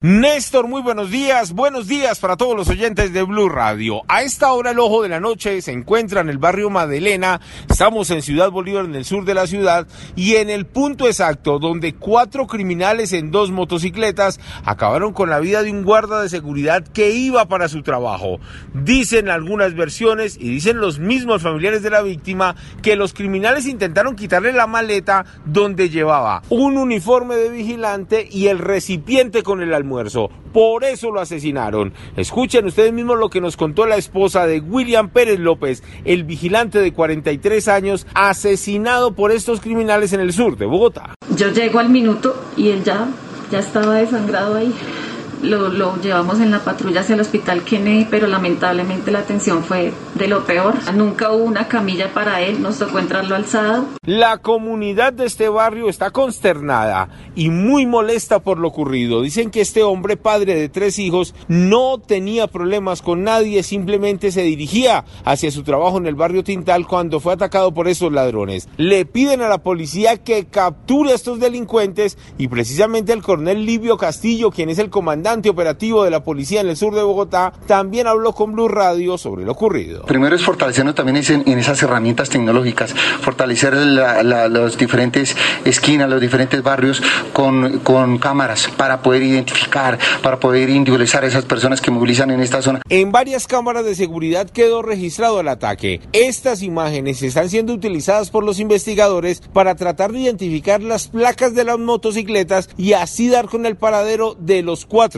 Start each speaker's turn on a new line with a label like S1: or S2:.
S1: Néstor, muy buenos días. Buenos días para todos los oyentes de Blue Radio. A esta hora el ojo de la noche se encuentra en el barrio Madelena. Estamos en Ciudad Bolívar, en el sur de la ciudad, y en el punto exacto donde cuatro criminales en dos motocicletas acabaron con la vida de un guarda de seguridad que iba para su trabajo. Dicen algunas versiones y dicen los mismos familiares de la víctima que los criminales intentaron quitarle la maleta donde llevaba un uniforme de vigilante y el recipiente con el almuerzo. Por eso lo asesinaron. Escuchen ustedes mismos lo que nos contó la esposa de William Pérez López, el vigilante de 43 años, asesinado por estos criminales en el sur de Bogotá.
S2: Yo llego al minuto y él ya, ya estaba desangrado ahí. Lo, lo, llevamos en la patrulla hacia el hospital Kennedy, pero lamentablemente la atención fue de lo peor. Nunca hubo una camilla para él, nos tocó entrarlo alzado.
S1: La comunidad de este barrio está consternada y muy molesta por lo ocurrido. Dicen que este hombre, padre de tres hijos, no tenía problemas con nadie, simplemente se dirigía hacia su trabajo en el barrio Tintal cuando fue atacado por estos ladrones. Le piden a la policía que capture a estos delincuentes y precisamente el coronel Livio Castillo, quien es el comandante operativo de la policía en el sur de Bogotá, también habló con Blue Radio sobre lo ocurrido.
S3: Primero es fortalecernos también en, en esas herramientas tecnológicas, fortalecer la, la, las diferentes esquinas, los diferentes barrios con, con cámaras para poder identificar, para poder individualizar a esas personas que movilizan en esta zona.
S1: En varias cámaras de seguridad quedó registrado el ataque. Estas imágenes están siendo utilizadas por los investigadores para tratar de identificar las placas de las motocicletas y así dar con el paradero de los cuatro